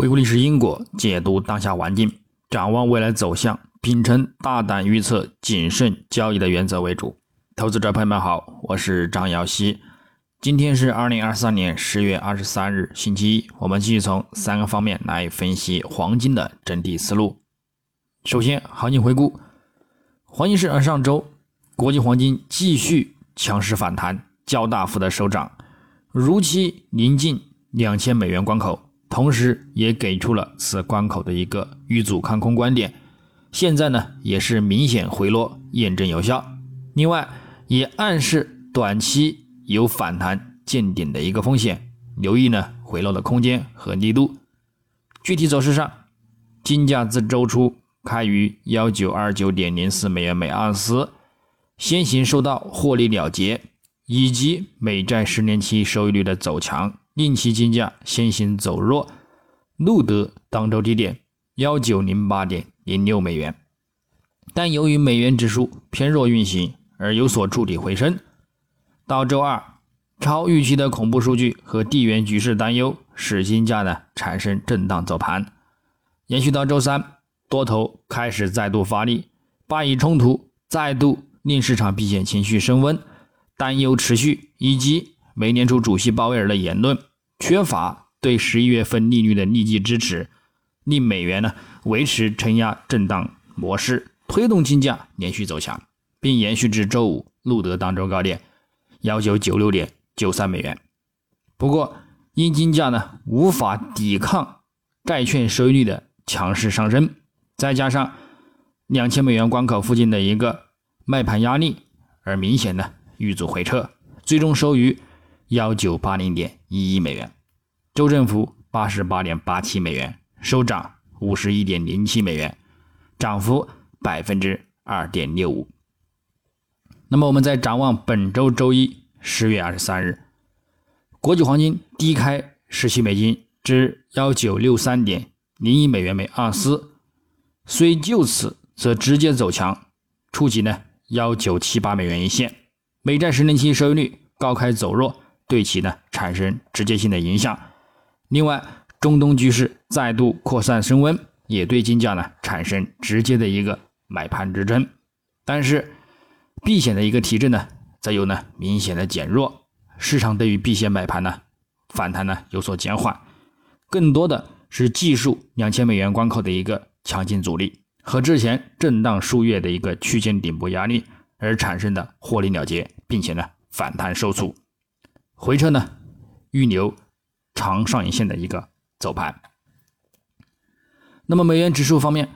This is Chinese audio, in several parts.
回顾历史因果，解读当下环境，展望未来走向，秉承大胆预测、谨慎交易的原则为主。投资者朋友们好，我是张瑶希。今天是二零二三年十月二十三日，星期一。我们继续从三个方面来分析黄金的整体思路。首先，行情回顾，黄金市场上周，国际黄金继续强势反弹，较大幅的收涨，如期临近两千美元关口。同时，也给出了此关口的一个遇阻看空观点。现在呢，也是明显回落，验证有效。另外，也暗示短期有反弹见顶的一个风险，留意呢回落的空间和力度。具体走势上，金价自周初开于幺九二九点零四美元每盎司，先行受到获利了结以及美债十年期收益率的走强。令其金价先行走弱，录得当周低点幺九零八点零六美元，但由于美元指数偏弱运行而有所触底回升。到周二，超预期的恐怖数据和地缘局势担忧使金价呢产生震荡走盘，延续到周三，多头开始再度发力，巴以冲突再度令市场避险情绪升温，担忧持续，以及美联储主席鲍威尔的言论。缺乏对十一月份利率的立即支持，令美元呢维持承压震荡模式，推动金价连续走强，并延续至周五录得当周高点幺九九六点九三美元。不过，因金价呢无法抵抗债券收益率的强势上升，再加上两千美元关口附近的一个卖盘压力，而明显的遇阻回撤，最终收于。幺九八零点一一美元，周振幅八十八点八七美元，收涨五十一点零七美元，涨幅百分之二点六五。那么，我们再展望本周周一十月二十三日，国际黄金低开十七美金至幺九六三点零一美元每盎司，虽就此则直接走强，触及呢幺九七八美元一线，美债十年期收益率高开走弱。对其呢产生直接性的影响。另外，中东局势再度扩散升温，也对金价呢产生直接的一个买盘支撑。但是，避险的一个提振呢，则有呢明显的减弱。市场对于避险买盘呢反弹呢有所减缓，更多的是技术两千美元关口的一个强劲阻力和之前震荡数月的一个区间顶部压力而产生的获利了结，并且呢反弹受阻。回撤呢，预留长上影线的一个走盘。那么美元指数方面，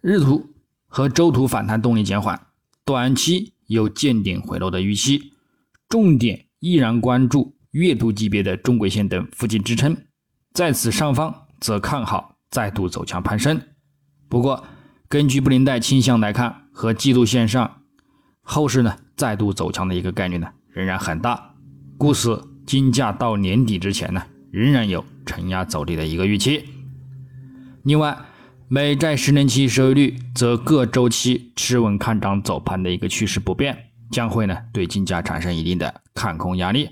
日图和周图反弹动力减缓，短期有见顶回落的预期，重点依然关注月度级别的中轨线等附近支撑，在此上方则看好再度走强攀升。不过，根据布林带倾向来看，和季度线上后市呢再度走强的一个概率呢仍然很大。故此，金价到年底之前呢，仍然有承压走低的一个预期。另外，美债十年期收益率则各周期持稳看涨走盘的一个趋势不变，将会呢对金价产生一定的看空压力。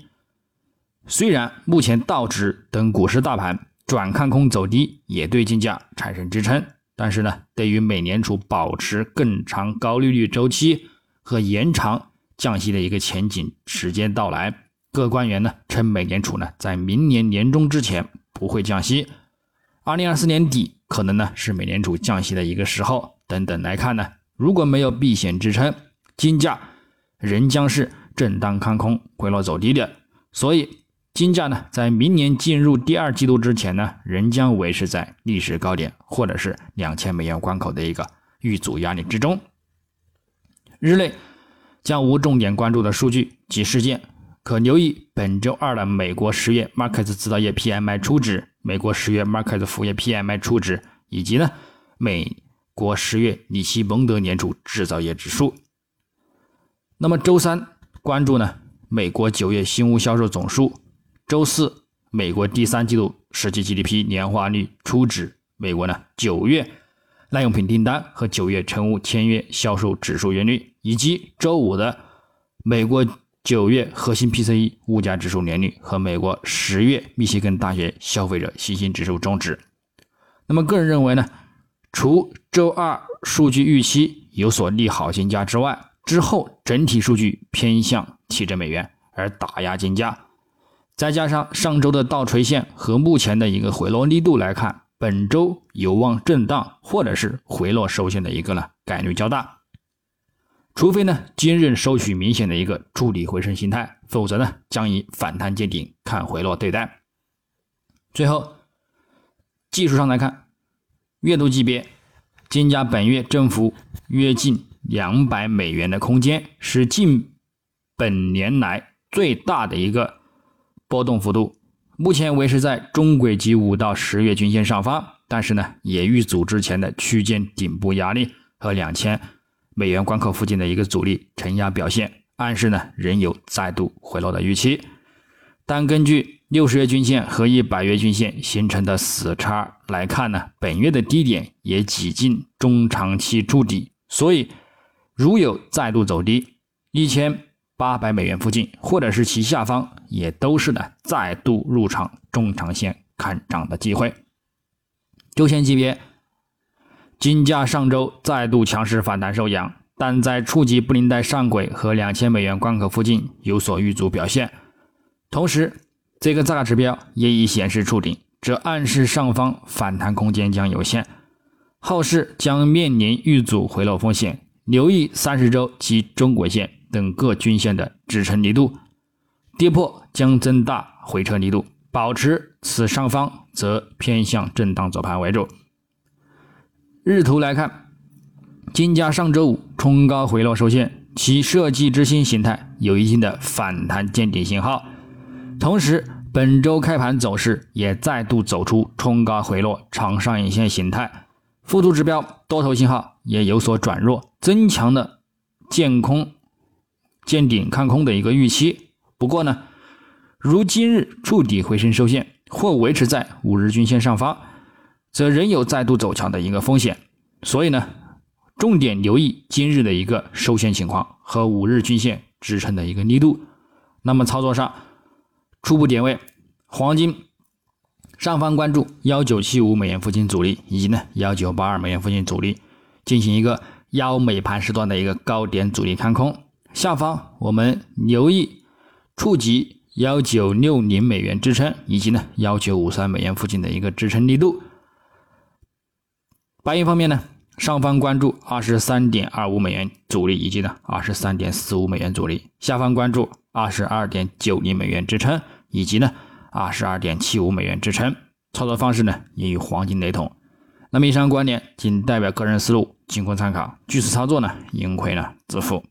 虽然目前道指等股市大盘转看空走低，也对金价产生支撑，但是呢，对于美联储保持更长高利率周期和延长降息的一个前景时间到来。各官员呢称，美联储呢在明年年中之前不会降息，二零二四年底可能呢是美联储降息的一个时候。等等来看呢，如果没有避险支撑，金价仍将是震荡看空、回落走低的。所以，金价呢在明年进入第二季度之前呢，仍将维持在历史高点或者是两千美元关口的一个遇阻压力之中。日内将无重点关注的数据及事件。可留意本周二的美国十月 Markets 制造业 PMI 初值、美国十月 Markets 服务业 PMI 初值，以及呢美国十月里奇蒙德年初制造业指数。那么周三关注呢美国九月新屋销售总数，周四美国第三季度实际 GDP 年化率初值，美国呢九月耐用品订单和九月成屋签约销售指数月率，以及周五的美国。九月核心 PCE 物价指数年率和美国十月密歇根大学消费者信心指数终值。那么个人认为呢，除周二数据预期有所利好金价之外，之后整体数据偏向提振美元而打压金价，再加上上周的倒垂线和目前的一个回落力度来看，本周有望震荡或者是回落收线的一个呢概率较大。除非呢今日收取明显的一个筑底回升形态，否则呢将以反弹见顶看回落对待。最后，技术上来看，月度级别，金价本月振幅约近两百美元的空间，是近本年来最大的一个波动幅度。目前维持在中轨及五到十月均线上方，但是呢也遇阻之前的区间顶部压力和两千。美元关口附近的一个阻力承压表现，暗示呢仍有再度回落的预期。但根据六十月均线和一百月均线形成的死叉来看呢，本月的低点也几近中长期筑底，所以如有再度走低一千八百美元附近，或者是其下方，也都是呢再度入场中长线看涨的机会。周线级别。金价上周再度强势反弹收阳，但在触及布林带上轨和两千美元关口附近有所遇阻表现。同时，这个大指标也已显示触顶，这暗示上方反弹空间将有限，后市将面临遇阻回落风险。留意三十周及中轨线等各均线的支撑力度，跌破将增大回撤力度，保持此上方则偏向震荡走盘为主。日图来看，金价上周五冲高回落收线，其设计之星形态有一定的反弹见顶信号。同时，本周开盘走势也再度走出冲高回落长上影线形态，附图指标多头信号也有所转弱，增强了见空见顶看空的一个预期。不过呢，如今日触底回升收线或维持在五日均线上方。则仍有再度走强的一个风险，所以呢，重点留意今日的一个收线情况和五日均线支撑的一个力度。那么操作上，初步点位，黄金上方关注幺九七五美元附近阻力，以及呢幺九八二美元附近阻力，进行一个幺美盘时段的一个高点阻力看空。下方我们留意触及幺九六零美元支撑，以及呢幺九五三美元附近的一个支撑力度。白银方面呢，上方关注二十三点二五美元阻力，以及呢二十三点四五美元阻力；下方关注二十二点九零美元支撑，以及呢二十二点七五美元支撑。操作方式呢也与黄金雷同。那么以上观点仅代表个人思路，仅供参考。据此操作呢，盈亏呢自负。